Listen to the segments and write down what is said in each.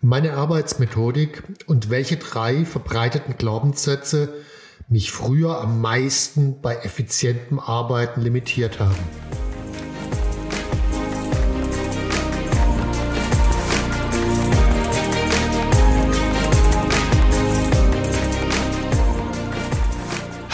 Meine Arbeitsmethodik und welche drei verbreiteten Glaubenssätze mich früher am meisten bei effizientem Arbeiten limitiert haben.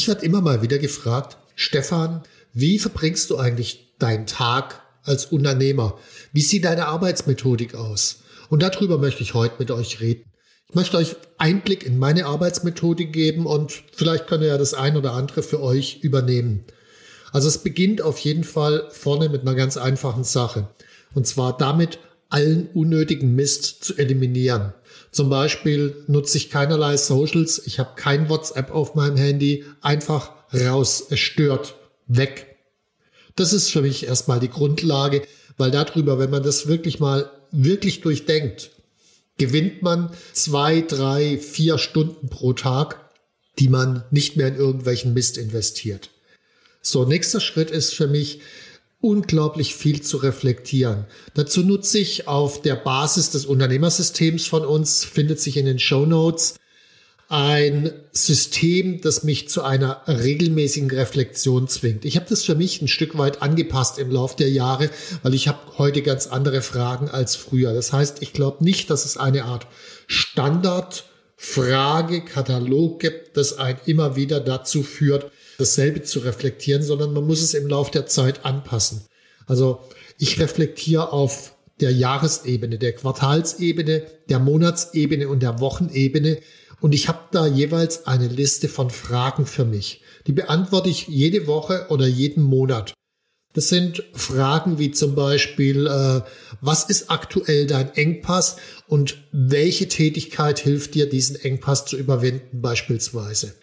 Ich werde immer mal wieder gefragt, Stefan, wie verbringst du eigentlich deinen Tag als Unternehmer? Wie sieht deine Arbeitsmethodik aus? Und darüber möchte ich heute mit euch reden. Ich möchte euch Einblick in meine Arbeitsmethodik geben und vielleicht könnt ihr ja das ein oder andere für euch übernehmen. Also es beginnt auf jeden Fall vorne mit einer ganz einfachen Sache. Und zwar damit, allen unnötigen Mist zu eliminieren. Zum Beispiel nutze ich keinerlei Socials, ich habe kein WhatsApp auf meinem Handy, einfach raus, es stört weg. Das ist für mich erstmal die Grundlage, weil darüber, wenn man das wirklich mal wirklich durchdenkt, gewinnt man zwei, drei, vier Stunden pro Tag, die man nicht mehr in irgendwelchen Mist investiert. So, nächster Schritt ist für mich, unglaublich viel zu reflektieren. Dazu nutze ich auf der Basis des Unternehmersystems von uns, findet sich in den Show Notes, ein System, das mich zu einer regelmäßigen Reflexion zwingt. Ich habe das für mich ein Stück weit angepasst im Laufe der Jahre, weil ich habe heute ganz andere Fragen als früher. Das heißt, ich glaube nicht, dass es eine Art Standardfragekatalog gibt, das einen immer wieder dazu führt, dasselbe zu reflektieren, sondern man muss es im Laufe der Zeit anpassen. Also ich reflektiere auf der Jahresebene, der Quartalsebene, der Monatsebene und der Wochenebene und ich habe da jeweils eine Liste von Fragen für mich. Die beantworte ich jede Woche oder jeden Monat. Das sind Fragen wie zum Beispiel, äh, was ist aktuell dein Engpass und welche Tätigkeit hilft dir, diesen Engpass zu überwinden beispielsweise?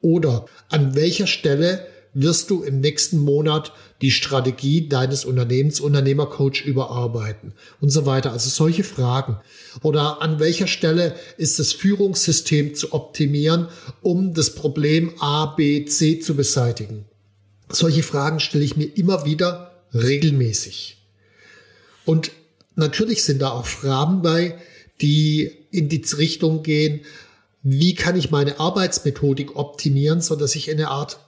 Oder an welcher Stelle wirst du im nächsten Monat die Strategie deines Unternehmens, Unternehmercoach überarbeiten und so weiter. Also solche Fragen. Oder an welcher Stelle ist das Führungssystem zu optimieren, um das Problem A, B, C zu beseitigen? Solche Fragen stelle ich mir immer wieder regelmäßig. Und natürlich sind da auch Fragen bei, die in die Richtung gehen, wie kann ich meine Arbeitsmethodik optimieren, so dass ich in eine Art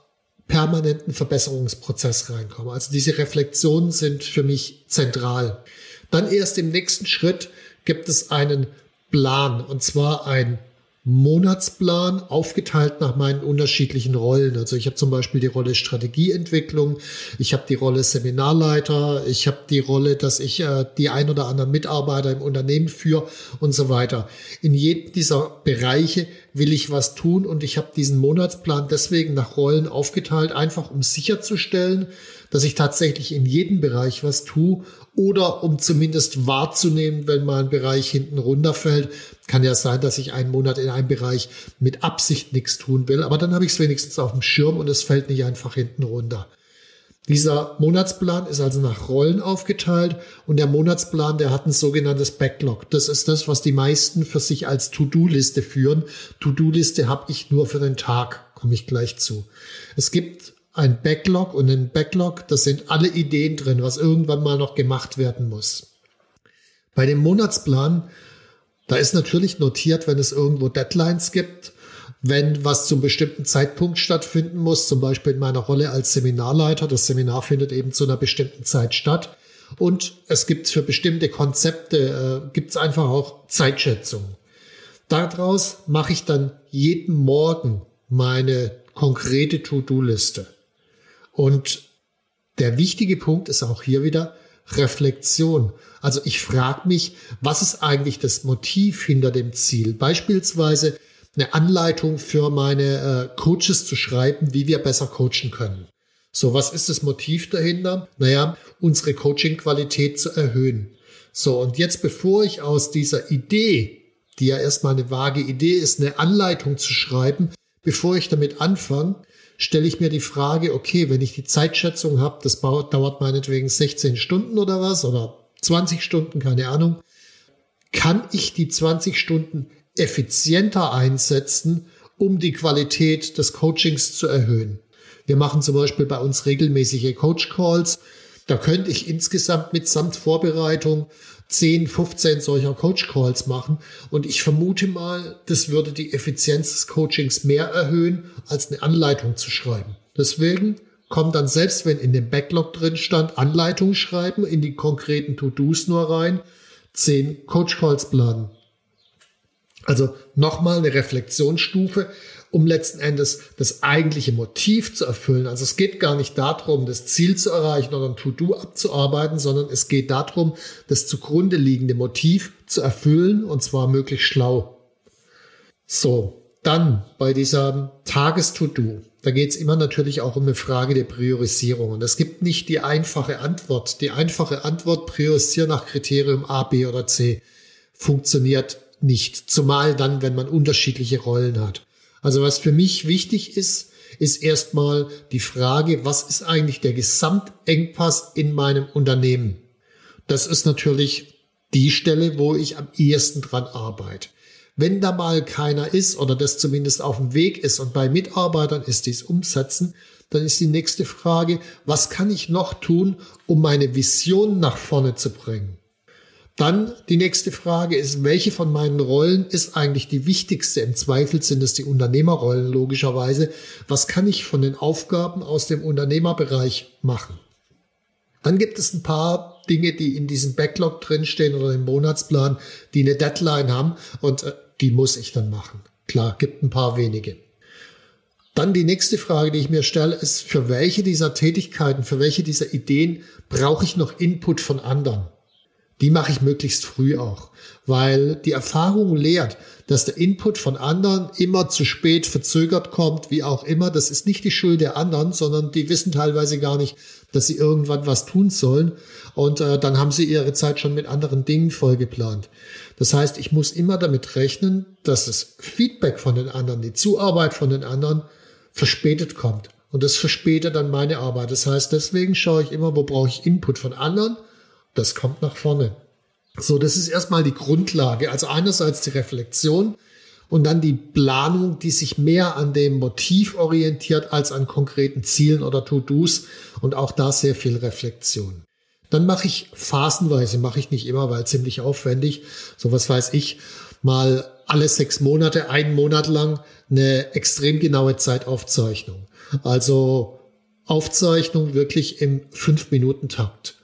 permanenten Verbesserungsprozess reinkomme. Also diese Reflexionen sind für mich zentral. Dann erst im nächsten Schritt gibt es einen Plan und zwar ein Monatsplan aufgeteilt nach meinen unterschiedlichen Rollen. Also ich habe zum Beispiel die Rolle Strategieentwicklung, ich habe die Rolle Seminarleiter, ich habe die Rolle, dass ich äh, die ein oder anderen Mitarbeiter im Unternehmen führe und so weiter. In jedem dieser Bereiche will ich was tun und ich habe diesen Monatsplan deswegen nach Rollen aufgeteilt, einfach um sicherzustellen, dass ich tatsächlich in jedem Bereich was tue oder um zumindest wahrzunehmen, wenn mal ein Bereich hinten runterfällt. Kann ja sein, dass ich einen Monat in einem Bereich mit Absicht nichts tun will, aber dann habe ich es wenigstens auf dem Schirm und es fällt nicht einfach hinten runter. Dieser Monatsplan ist also nach Rollen aufgeteilt und der Monatsplan, der hat ein sogenanntes Backlog. Das ist das, was die meisten für sich als To-Do-Liste führen. To-Do-Liste habe ich nur für den Tag, komme ich gleich zu. Es gibt ein Backlog und ein Backlog, das sind alle Ideen drin, was irgendwann mal noch gemacht werden muss. Bei dem Monatsplan, da ist natürlich notiert, wenn es irgendwo Deadlines gibt wenn was zum bestimmten Zeitpunkt stattfinden muss, zum Beispiel in meiner Rolle als Seminarleiter, das Seminar findet eben zu einer bestimmten Zeit statt. Und es gibt für bestimmte Konzepte, äh, gibt es einfach auch Zeitschätzungen. Daraus mache ich dann jeden Morgen meine konkrete To-Do-Liste. Und der wichtige Punkt ist auch hier wieder Reflexion. Also ich frage mich, was ist eigentlich das Motiv hinter dem Ziel? Beispielsweise eine Anleitung für meine äh, Coaches zu schreiben, wie wir besser coachen können. So, was ist das Motiv dahinter? Naja, unsere Coaching-Qualität zu erhöhen. So, und jetzt bevor ich aus dieser Idee, die ja erstmal eine vage Idee ist, eine Anleitung zu schreiben, bevor ich damit anfange, stelle ich mir die Frage, okay, wenn ich die Zeitschätzung habe, das dauert meinetwegen 16 Stunden oder was oder 20 Stunden, keine Ahnung, kann ich die 20 Stunden effizienter einsetzen, um die Qualität des Coachings zu erhöhen. Wir machen zum Beispiel bei uns regelmäßige Coach Calls. Da könnte ich insgesamt mitsamt Vorbereitung 10, 15 solcher Coach Calls machen. Und ich vermute mal, das würde die Effizienz des Coachings mehr erhöhen, als eine Anleitung zu schreiben. Deswegen kommt dann selbst, wenn in dem Backlog drin stand, Anleitung schreiben, in die konkreten To-Dos nur rein, 10 Coach Calls planen. Also nochmal eine Reflexionsstufe um letzten Endes das eigentliche Motiv zu erfüllen. Also es geht gar nicht darum, das Ziel zu erreichen oder ein To-Do abzuarbeiten, sondern es geht darum, das zugrunde liegende Motiv zu erfüllen und zwar möglichst schlau. So, dann bei dieser Tages-To-Do. Da geht es immer natürlich auch um eine Frage der Priorisierung. Und es gibt nicht die einfache Antwort. Die einfache Antwort, priorisieren nach Kriterium A, B oder C, funktioniert nicht. Zumal dann, wenn man unterschiedliche Rollen hat. Also was für mich wichtig ist, ist erstmal die Frage, was ist eigentlich der Gesamtengpass in meinem Unternehmen? Das ist natürlich die Stelle, wo ich am ehesten dran arbeite. Wenn da mal keiner ist oder das zumindest auf dem Weg ist und bei Mitarbeitern ist dies umsetzen, dann ist die nächste Frage, was kann ich noch tun, um meine Vision nach vorne zu bringen? Dann die nächste Frage ist, welche von meinen Rollen ist eigentlich die wichtigste? Im Zweifel sind es die Unternehmerrollen logischerweise. Was kann ich von den Aufgaben aus dem Unternehmerbereich machen? Dann gibt es ein paar Dinge, die in diesem Backlog drinstehen oder im Monatsplan, die eine Deadline haben und äh, die muss ich dann machen. Klar, gibt ein paar wenige. Dann die nächste Frage, die ich mir stelle, ist, für welche dieser Tätigkeiten, für welche dieser Ideen brauche ich noch Input von anderen? Die mache ich möglichst früh auch, weil die Erfahrung lehrt, dass der Input von anderen immer zu spät verzögert kommt, wie auch immer. Das ist nicht die Schuld der anderen, sondern die wissen teilweise gar nicht, dass sie irgendwann was tun sollen. Und äh, dann haben sie ihre Zeit schon mit anderen Dingen vollgeplant. Das heißt, ich muss immer damit rechnen, dass das Feedback von den anderen, die Zuarbeit von den anderen verspätet kommt. Und das verspätet dann meine Arbeit. Das heißt, deswegen schaue ich immer, wo brauche ich Input von anderen das kommt nach vorne. So, das ist erstmal die Grundlage. Also einerseits die Reflexion und dann die Planung, die sich mehr an dem Motiv orientiert als an konkreten Zielen oder To-Dos und auch da sehr viel Reflexion. Dann mache ich phasenweise, mache ich nicht immer, weil ziemlich aufwendig. So was weiß ich, mal alle sechs Monate, einen Monat lang eine extrem genaue Zeitaufzeichnung. Also Aufzeichnung wirklich im Fünf-Minuten-Takt.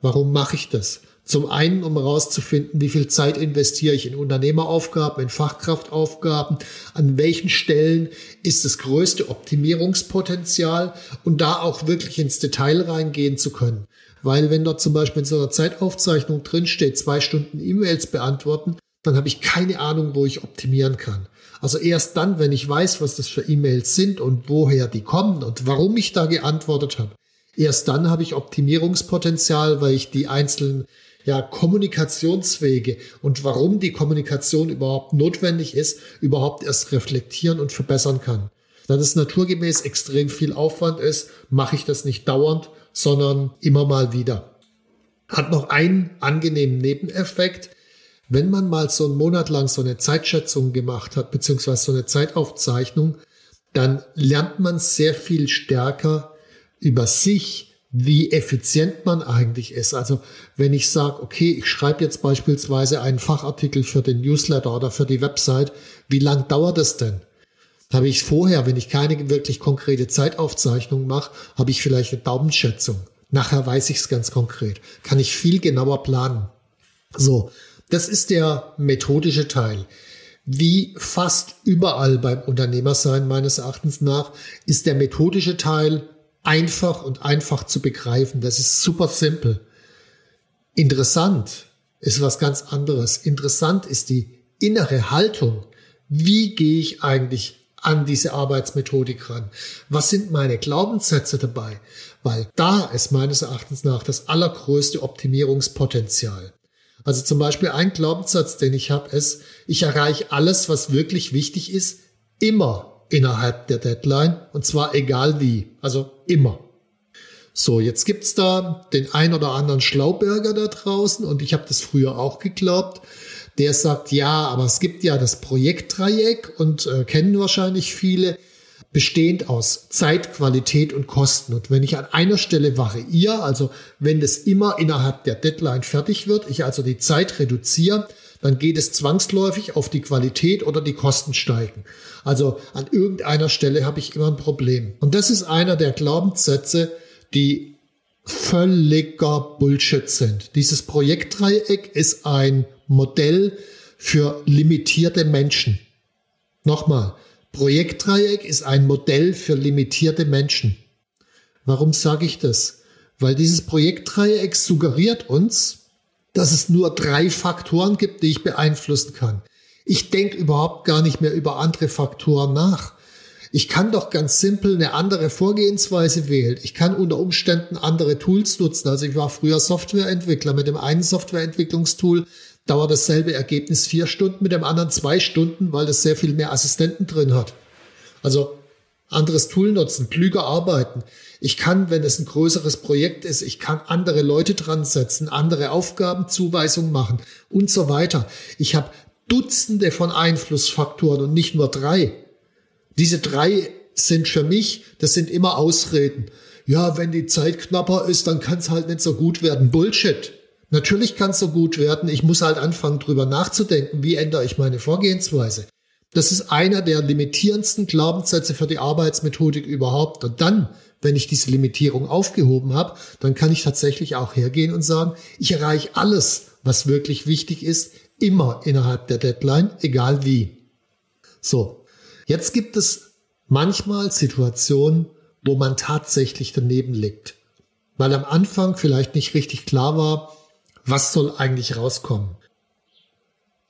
Warum mache ich das? Zum einen, um herauszufinden, wie viel Zeit investiere ich in Unternehmeraufgaben, in Fachkraftaufgaben, an welchen Stellen ist das größte Optimierungspotenzial und da auch wirklich ins Detail reingehen zu können. Weil wenn dort zum Beispiel in so einer Zeitaufzeichnung drinsteht, zwei Stunden E-Mails beantworten, dann habe ich keine Ahnung, wo ich optimieren kann. Also erst dann, wenn ich weiß, was das für E-Mails sind und woher die kommen und warum ich da geantwortet habe, Erst dann habe ich Optimierungspotenzial, weil ich die einzelnen ja, Kommunikationswege und warum die Kommunikation überhaupt notwendig ist, überhaupt erst reflektieren und verbessern kann. Da das naturgemäß extrem viel Aufwand ist, mache ich das nicht dauernd, sondern immer mal wieder. Hat noch einen angenehmen Nebeneffekt. Wenn man mal so einen Monat lang so eine Zeitschätzung gemacht hat, beziehungsweise so eine Zeitaufzeichnung, dann lernt man sehr viel stärker über sich, wie effizient man eigentlich ist. Also wenn ich sage, okay, ich schreibe jetzt beispielsweise einen Fachartikel für den Newsletter oder für die Website, wie lang dauert es denn? Habe ich vorher, wenn ich keine wirklich konkrete Zeitaufzeichnung mache, habe ich vielleicht eine Daumenschätzung. Nachher weiß ich es ganz konkret. Kann ich viel genauer planen. So, das ist der methodische Teil. Wie fast überall beim Unternehmersein meines Erachtens nach ist der methodische Teil einfach und einfach zu begreifen. Das ist super simpel. Interessant ist was ganz anderes. Interessant ist die innere Haltung. Wie gehe ich eigentlich an diese Arbeitsmethodik ran? Was sind meine Glaubenssätze dabei? Weil da ist meines Erachtens nach das allergrößte Optimierungspotenzial. Also zum Beispiel ein Glaubenssatz, den ich habe, ist, ich erreiche alles, was wirklich wichtig ist, immer innerhalb der Deadline. Und zwar egal wie, also immer. So, jetzt gibt's da den ein oder anderen Schlauberger da draußen. Und ich habe das früher auch geglaubt. Der sagt, ja, aber es gibt ja das Projektdreieck und äh, kennen wahrscheinlich viele, bestehend aus Zeit, Qualität und Kosten. Und wenn ich an einer Stelle variiere, also wenn das immer innerhalb der Deadline fertig wird, ich also die Zeit reduziere, dann geht es zwangsläufig auf die Qualität oder die Kosten steigen. Also an irgendeiner Stelle habe ich immer ein Problem. Und das ist einer der Glaubenssätze, die völliger Bullshit sind. Dieses Projektdreieck ist ein Modell für limitierte Menschen. Nochmal, Projektdreieck ist ein Modell für limitierte Menschen. Warum sage ich das? Weil dieses Projektdreieck suggeriert uns, dass es nur drei Faktoren gibt, die ich beeinflussen kann. Ich denke überhaupt gar nicht mehr über andere Faktoren nach. Ich kann doch ganz simpel eine andere Vorgehensweise wählen. Ich kann unter Umständen andere Tools nutzen. Also ich war früher Softwareentwickler. Mit dem einen Softwareentwicklungstool dauert dasselbe Ergebnis vier Stunden, mit dem anderen zwei Stunden, weil das sehr viel mehr Assistenten drin hat. Also anderes Tool nutzen, klüger arbeiten. Ich kann, wenn es ein größeres Projekt ist, ich kann andere Leute dran setzen, andere Aufgabenzuweisungen machen und so weiter. Ich habe Dutzende von Einflussfaktoren und nicht nur drei. Diese drei sind für mich, das sind immer Ausreden. Ja, wenn die Zeit knapper ist, dann kann es halt nicht so gut werden. Bullshit. Natürlich kann es so gut werden. Ich muss halt anfangen, drüber nachzudenken, wie ändere ich meine Vorgehensweise. Das ist einer der limitierendsten Glaubenssätze für die Arbeitsmethodik überhaupt. Und dann, wenn ich diese Limitierung aufgehoben habe, dann kann ich tatsächlich auch hergehen und sagen, ich erreiche alles, was wirklich wichtig ist, immer innerhalb der Deadline, egal wie. So, jetzt gibt es manchmal Situationen, wo man tatsächlich daneben liegt. Weil am Anfang vielleicht nicht richtig klar war, was soll eigentlich rauskommen?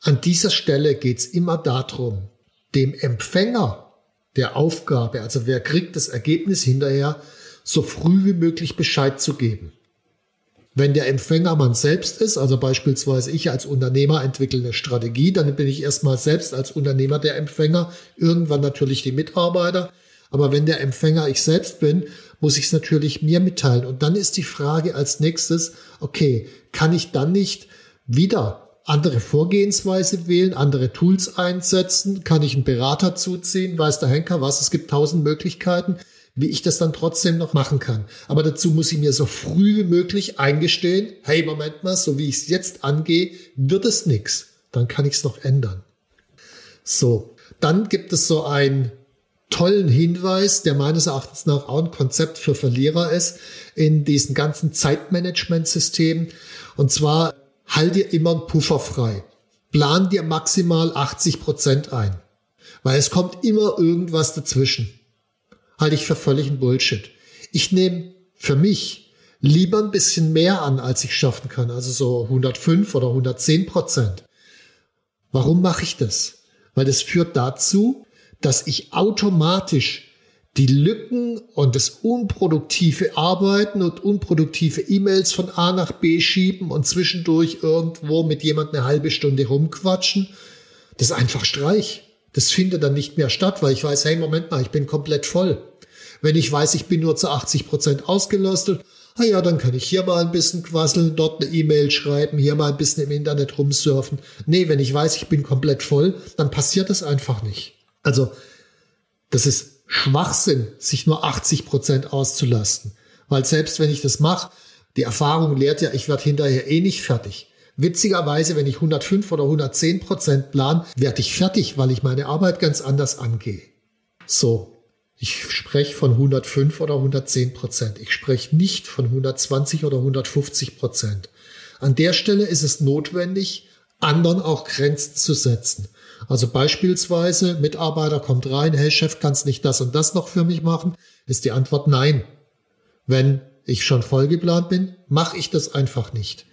An dieser Stelle geht es immer darum, dem Empfänger der Aufgabe, also wer kriegt das Ergebnis hinterher, so früh wie möglich Bescheid zu geben. Wenn der Empfänger man selbst ist, also beispielsweise ich als Unternehmer entwickle eine Strategie, dann bin ich erstmal selbst als Unternehmer der Empfänger, irgendwann natürlich die Mitarbeiter. Aber wenn der Empfänger ich selbst bin, muss ich es natürlich mir mitteilen. Und dann ist die Frage als nächstes, okay, kann ich dann nicht wieder andere Vorgehensweise wählen, andere Tools einsetzen, kann ich einen Berater zuziehen, weiß der Henker was, es gibt tausend Möglichkeiten, wie ich das dann trotzdem noch machen kann. Aber dazu muss ich mir so früh wie möglich eingestehen, hey, Moment mal, so wie ich es jetzt angehe, wird es nichts. Dann kann ich es noch ändern. So, dann gibt es so einen tollen Hinweis, der meines Erachtens nach auch ein Konzept für Verlierer ist in diesen ganzen Zeitmanagement-Systemen. Und zwar halt dir immer einen Puffer frei. Plan dir maximal 80 Prozent ein. Weil es kommt immer irgendwas dazwischen. Halte ich für völligen Bullshit. Ich nehme für mich lieber ein bisschen mehr an, als ich schaffen kann. Also so 105 oder 110 Prozent. Warum mache ich das? Weil das führt dazu, dass ich automatisch die Lücken und das unproduktive Arbeiten und unproduktive E-Mails von A nach B schieben und zwischendurch irgendwo mit jemand eine halbe Stunde rumquatschen, das ist einfach Streich. Das findet dann nicht mehr statt, weil ich weiß, hey, Moment mal, ich bin komplett voll. Wenn ich weiß, ich bin nur zu 80 Prozent ausgelastet, ah ja, dann kann ich hier mal ein bisschen quasseln, dort eine E-Mail schreiben, hier mal ein bisschen im Internet rumsurfen. Nee, wenn ich weiß, ich bin komplett voll, dann passiert das einfach nicht. Also, das ist Schwachsinn, sich nur 80 Prozent auszulasten. Weil selbst wenn ich das mache, die Erfahrung lehrt ja, ich werde hinterher eh nicht fertig. Witzigerweise, wenn ich 105 oder 110 Prozent plan, werde ich fertig, weil ich meine Arbeit ganz anders angehe. So, Ich spreche von 105 oder 110 Prozent. Ich spreche nicht von 120 oder 150 Prozent. An der Stelle ist es notwendig, anderen auch Grenzen zu setzen. Also beispielsweise, Mitarbeiter kommt rein, hey Chef, kannst nicht das und das noch für mich machen? Ist die Antwort nein. Wenn ich schon vollgeplant bin, mache ich das einfach nicht.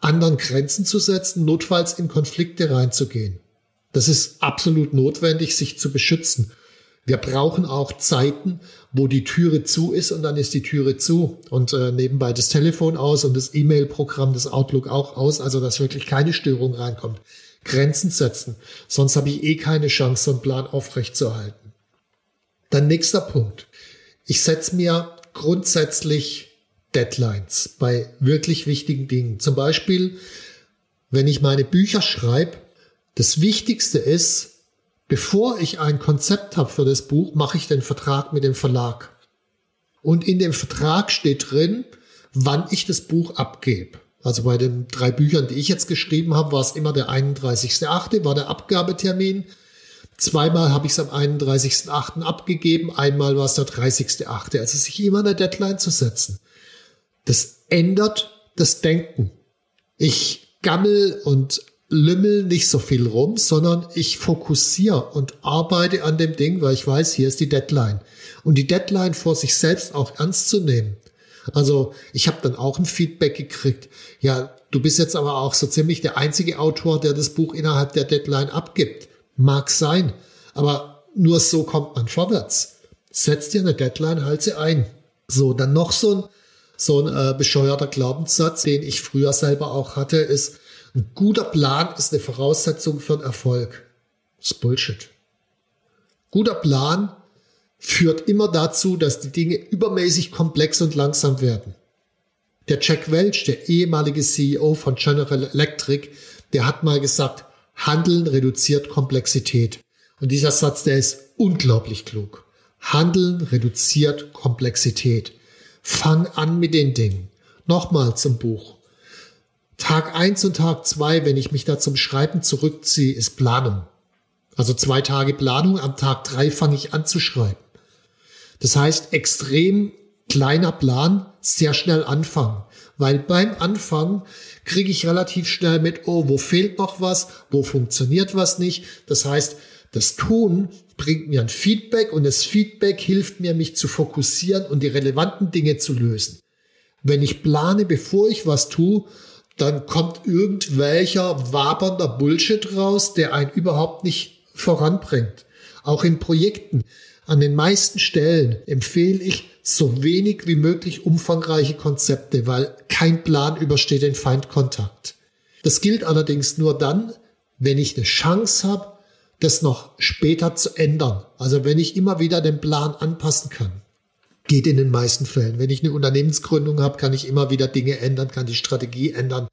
Anderen Grenzen zu setzen, notfalls in Konflikte reinzugehen. Das ist absolut notwendig, sich zu beschützen. Wir brauchen auch Zeiten, wo die Türe zu ist und dann ist die Türe zu und äh, nebenbei das Telefon aus und das E-Mail-Programm, das Outlook auch aus, also dass wirklich keine Störung reinkommt. Grenzen setzen, sonst habe ich eh keine Chance, so einen Plan aufrechtzuerhalten. Dann nächster Punkt. Ich setze mir grundsätzlich Deadlines bei wirklich wichtigen Dingen. Zum Beispiel, wenn ich meine Bücher schreibe, das Wichtigste ist, bevor ich ein Konzept habe für das Buch, mache ich den Vertrag mit dem Verlag. Und in dem Vertrag steht drin, wann ich das Buch abgebe. Also bei den drei Büchern, die ich jetzt geschrieben habe, war es immer der 31.8., war der Abgabetermin. Zweimal habe ich es am 31.8. abgegeben, einmal war es der 30.8. Also sich immer eine Deadline zu setzen. Das ändert das Denken. Ich gammel und lümmel nicht so viel rum, sondern ich fokussiere und arbeite an dem Ding, weil ich weiß, hier ist die Deadline. Und die Deadline vor sich selbst auch ernst zu nehmen. Also ich habe dann auch ein Feedback gekriegt. Ja, du bist jetzt aber auch so ziemlich der einzige Autor, der das Buch innerhalb der Deadline abgibt. Mag sein, aber nur so kommt man vorwärts. Setz dir eine Deadline, halt sie ein. So, dann noch so ein, so ein äh, bescheuerter Glaubenssatz, den ich früher selber auch hatte, ist, ein guter Plan ist eine Voraussetzung für einen Erfolg. Das ist Bullshit. Guter Plan führt immer dazu, dass die Dinge übermäßig komplex und langsam werden. Der Jack Welch, der ehemalige CEO von General Electric, der hat mal gesagt, Handeln reduziert Komplexität. Und dieser Satz, der ist unglaublich klug. Handeln reduziert Komplexität. Fang an mit den Dingen. Nochmal zum Buch. Tag eins und Tag zwei, wenn ich mich da zum Schreiben zurückziehe, ist Planung. Also zwei Tage Planung, am Tag drei fange ich an zu schreiben. Das heißt, extrem kleiner Plan, sehr schnell anfangen. Weil beim Anfangen kriege ich relativ schnell mit, oh, wo fehlt noch was, wo funktioniert was nicht. Das heißt, das Tun bringt mir ein Feedback und das Feedback hilft mir, mich zu fokussieren und die relevanten Dinge zu lösen. Wenn ich plane, bevor ich was tue, dann kommt irgendwelcher wabernder Bullshit raus, der einen überhaupt nicht voranbringt. Auch in Projekten. An den meisten Stellen empfehle ich so wenig wie möglich umfangreiche Konzepte, weil kein Plan übersteht den Feindkontakt. Das gilt allerdings nur dann, wenn ich eine Chance habe, das noch später zu ändern. Also wenn ich immer wieder den Plan anpassen kann. Geht in den meisten Fällen. Wenn ich eine Unternehmensgründung habe, kann ich immer wieder Dinge ändern, kann die Strategie ändern.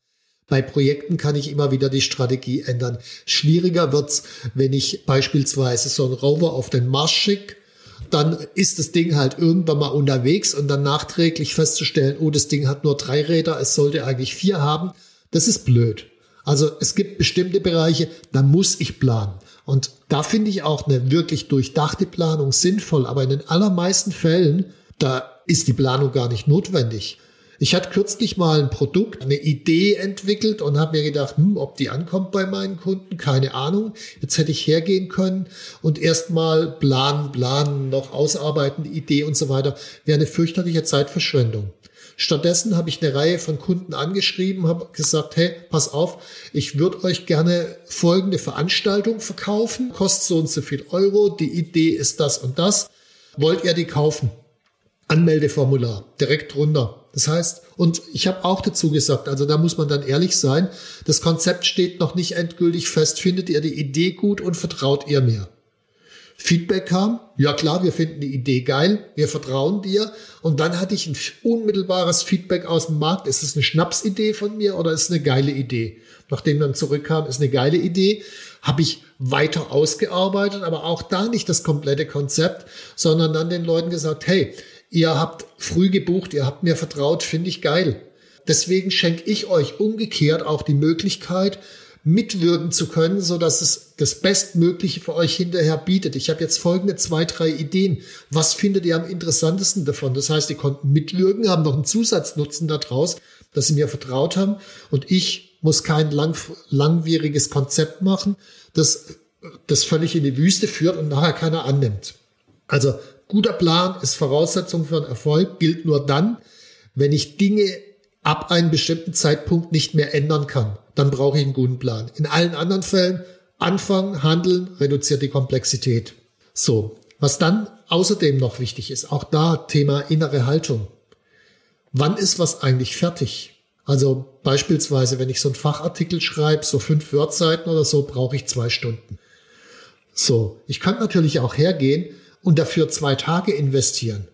Bei Projekten kann ich immer wieder die Strategie ändern. Schwieriger wird's, wenn ich beispielsweise so einen Rover auf den Mars schicke dann ist das Ding halt irgendwann mal unterwegs und dann nachträglich festzustellen, oh, das Ding hat nur drei Räder, es sollte eigentlich vier haben, das ist blöd. Also es gibt bestimmte Bereiche, da muss ich planen. Und da finde ich auch eine wirklich durchdachte Planung sinnvoll, aber in den allermeisten Fällen, da ist die Planung gar nicht notwendig. Ich hatte kürzlich mal ein Produkt, eine Idee entwickelt und habe mir gedacht, hm, ob die ankommt bei meinen Kunden, keine Ahnung. Jetzt hätte ich hergehen können und erstmal planen, planen, noch ausarbeiten, Idee und so weiter. Wäre eine fürchterliche Zeitverschwendung. Stattdessen habe ich eine Reihe von Kunden angeschrieben, habe gesagt, hey, pass auf, ich würde euch gerne folgende Veranstaltung verkaufen, kostet so und so viel Euro, die Idee ist das und das. Wollt ihr die kaufen? Anmeldeformular, direkt drunter. Das heißt, und ich habe auch dazu gesagt, also da muss man dann ehrlich sein, das Konzept steht noch nicht endgültig fest. Findet ihr die Idee gut und vertraut ihr mir? Feedback kam, ja klar, wir finden die Idee geil, wir vertrauen dir. Und dann hatte ich ein unmittelbares Feedback aus dem Markt. Ist es eine Schnapsidee von mir oder ist es eine geile Idee? Nachdem dann zurückkam, ist eine geile Idee, habe ich weiter ausgearbeitet, aber auch da nicht das komplette Konzept, sondern dann den Leuten gesagt, hey, Ihr habt früh gebucht, ihr habt mir vertraut, finde ich geil. Deswegen schenke ich euch umgekehrt auch die Möglichkeit, mitwirken zu können, so dass es das Bestmögliche für euch hinterher bietet. Ich habe jetzt folgende zwei, drei Ideen. Was findet ihr am interessantesten davon? Das heißt, ihr konnten mitwirken, haben noch einen Zusatznutzen daraus, dass sie mir vertraut haben und ich muss kein lang, langwieriges Konzept machen, das das völlig in die Wüste führt und nachher keiner annimmt. Also guter Plan ist Voraussetzung für einen Erfolg, gilt nur dann, wenn ich Dinge ab einem bestimmten Zeitpunkt nicht mehr ändern kann. Dann brauche ich einen guten Plan. In allen anderen Fällen anfangen, handeln, reduziert die Komplexität. So, was dann außerdem noch wichtig ist, auch da Thema innere Haltung. Wann ist was eigentlich fertig? Also beispielsweise, wenn ich so einen Fachartikel schreibe, so fünf Wordseiten oder so, brauche ich zwei Stunden. So, ich kann natürlich auch hergehen und dafür zwei Tage investieren.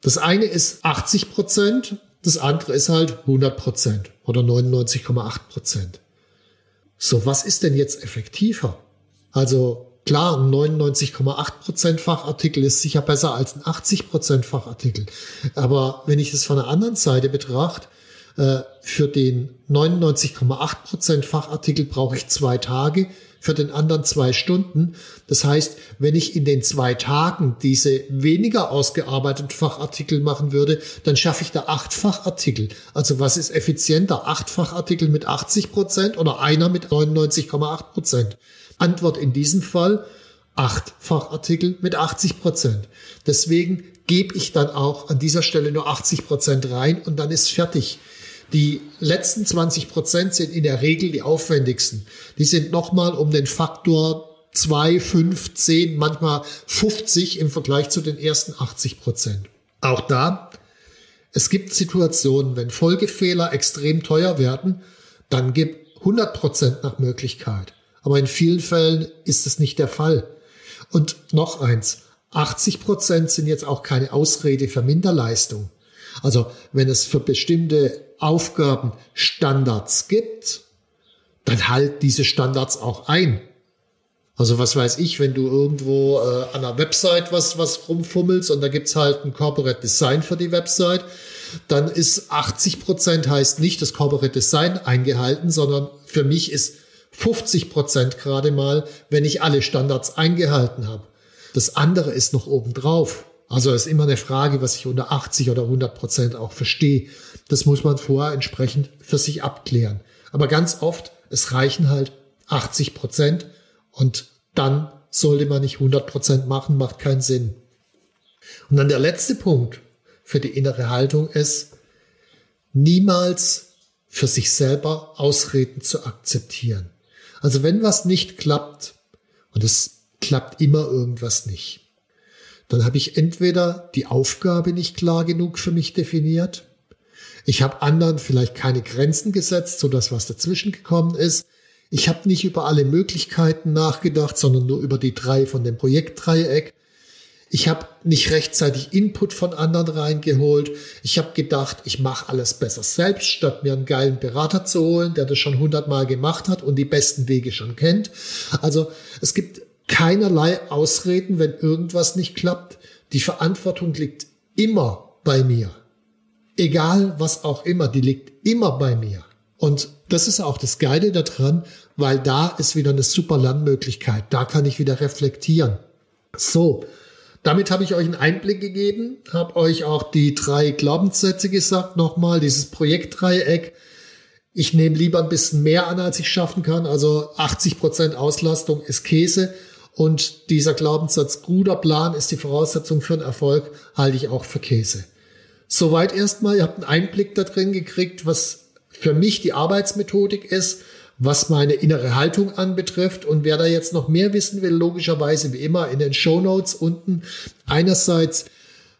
Das eine ist 80 Prozent, das andere ist halt 100 Prozent oder 99,8 Prozent. So, was ist denn jetzt effektiver? Also klar, ein 99,8 Prozent Fachartikel ist sicher besser als ein 80 Prozent Fachartikel. Aber wenn ich es von der anderen Seite betrachte, für den 99,8 Prozent Fachartikel brauche ich zwei Tage, für den anderen zwei Stunden. Das heißt, wenn ich in den zwei Tagen diese weniger ausgearbeiteten Fachartikel machen würde, dann schaffe ich da acht Fachartikel. Also was ist effizienter? Acht Fachartikel mit 80 Prozent oder einer mit 99,8 Prozent? Antwort in diesem Fall, acht Fachartikel mit 80 Prozent. Deswegen gebe ich dann auch an dieser Stelle nur 80 Prozent rein und dann ist fertig. Die letzten 20 Prozent sind in der Regel die aufwendigsten. Die sind nochmal um den Faktor 2, 5, 10, manchmal 50 im Vergleich zu den ersten 80 Prozent. Auch da, es gibt Situationen, wenn Folgefehler extrem teuer werden, dann gibt 100 Prozent nach Möglichkeit. Aber in vielen Fällen ist es nicht der Fall. Und noch eins, 80 Prozent sind jetzt auch keine Ausrede für Minderleistung. Also wenn es für bestimmte Aufgaben Standards gibt, dann halt diese Standards auch ein. Also was weiß ich, wenn du irgendwo äh, an einer Website was, was rumfummelst und da gibt's halt ein Corporate Design für die Website, dann ist 80 Prozent heißt nicht das Corporate Design eingehalten, sondern für mich ist 50 Prozent gerade mal, wenn ich alle Standards eingehalten habe. Das andere ist noch obendrauf. Also ist immer eine Frage, was ich unter 80 oder 100 Prozent auch verstehe. Das muss man vorher entsprechend für sich abklären. Aber ganz oft, es reichen halt 80 Prozent und dann sollte man nicht 100 Prozent machen, macht keinen Sinn. Und dann der letzte Punkt für die innere Haltung ist, niemals für sich selber Ausreden zu akzeptieren. Also wenn was nicht klappt, und es klappt immer irgendwas nicht, dann habe ich entweder die Aufgabe nicht klar genug für mich definiert, ich habe anderen vielleicht keine Grenzen gesetzt, so dass was dazwischen gekommen ist. Ich habe nicht über alle Möglichkeiten nachgedacht, sondern nur über die drei von dem Projektdreieck. Ich habe nicht rechtzeitig Input von anderen reingeholt. Ich habe gedacht, ich mache alles besser selbst, statt mir einen geilen Berater zu holen, der das schon hundertmal gemacht hat und die besten Wege schon kennt. Also es gibt keinerlei Ausreden, wenn irgendwas nicht klappt. Die Verantwortung liegt immer bei mir. Egal was auch immer, die liegt immer bei mir. Und das ist auch das Geile daran, weil da ist wieder eine super Lernmöglichkeit. Da kann ich wieder reflektieren. So, damit habe ich euch einen Einblick gegeben, habe euch auch die drei Glaubenssätze gesagt, nochmal, dieses Projektdreieck. Ich nehme lieber ein bisschen mehr an, als ich schaffen kann. Also 80 Prozent Auslastung ist Käse. Und dieser Glaubenssatz, guter Plan ist die Voraussetzung für einen Erfolg, halte ich auch für Käse. Soweit erstmal, ihr habt einen Einblick da drin gekriegt, was für mich die Arbeitsmethodik ist, was meine innere Haltung anbetrifft. Und wer da jetzt noch mehr wissen will, logischerweise wie immer in den Show Notes unten. Einerseits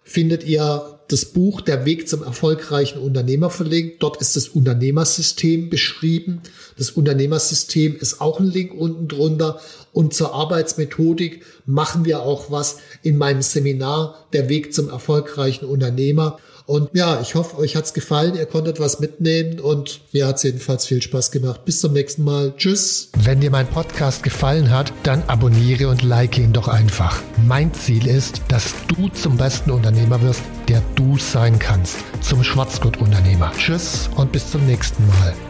findet ihr das Buch Der Weg zum erfolgreichen Unternehmer verlinkt. Dort ist das Unternehmersystem beschrieben. Das Unternehmersystem ist auch ein Link unten drunter. Und zur Arbeitsmethodik machen wir auch was in meinem Seminar Der Weg zum erfolgreichen Unternehmer. Und ja, ich hoffe, euch hat's gefallen, ihr konntet was mitnehmen und mir hat's jedenfalls viel Spaß gemacht. Bis zum nächsten Mal. Tschüss. Wenn dir mein Podcast gefallen hat, dann abonniere und like ihn doch einfach. Mein Ziel ist, dass du zum besten Unternehmer wirst, der du sein kannst. Zum Schwarzgurt-Unternehmer. Tschüss und bis zum nächsten Mal.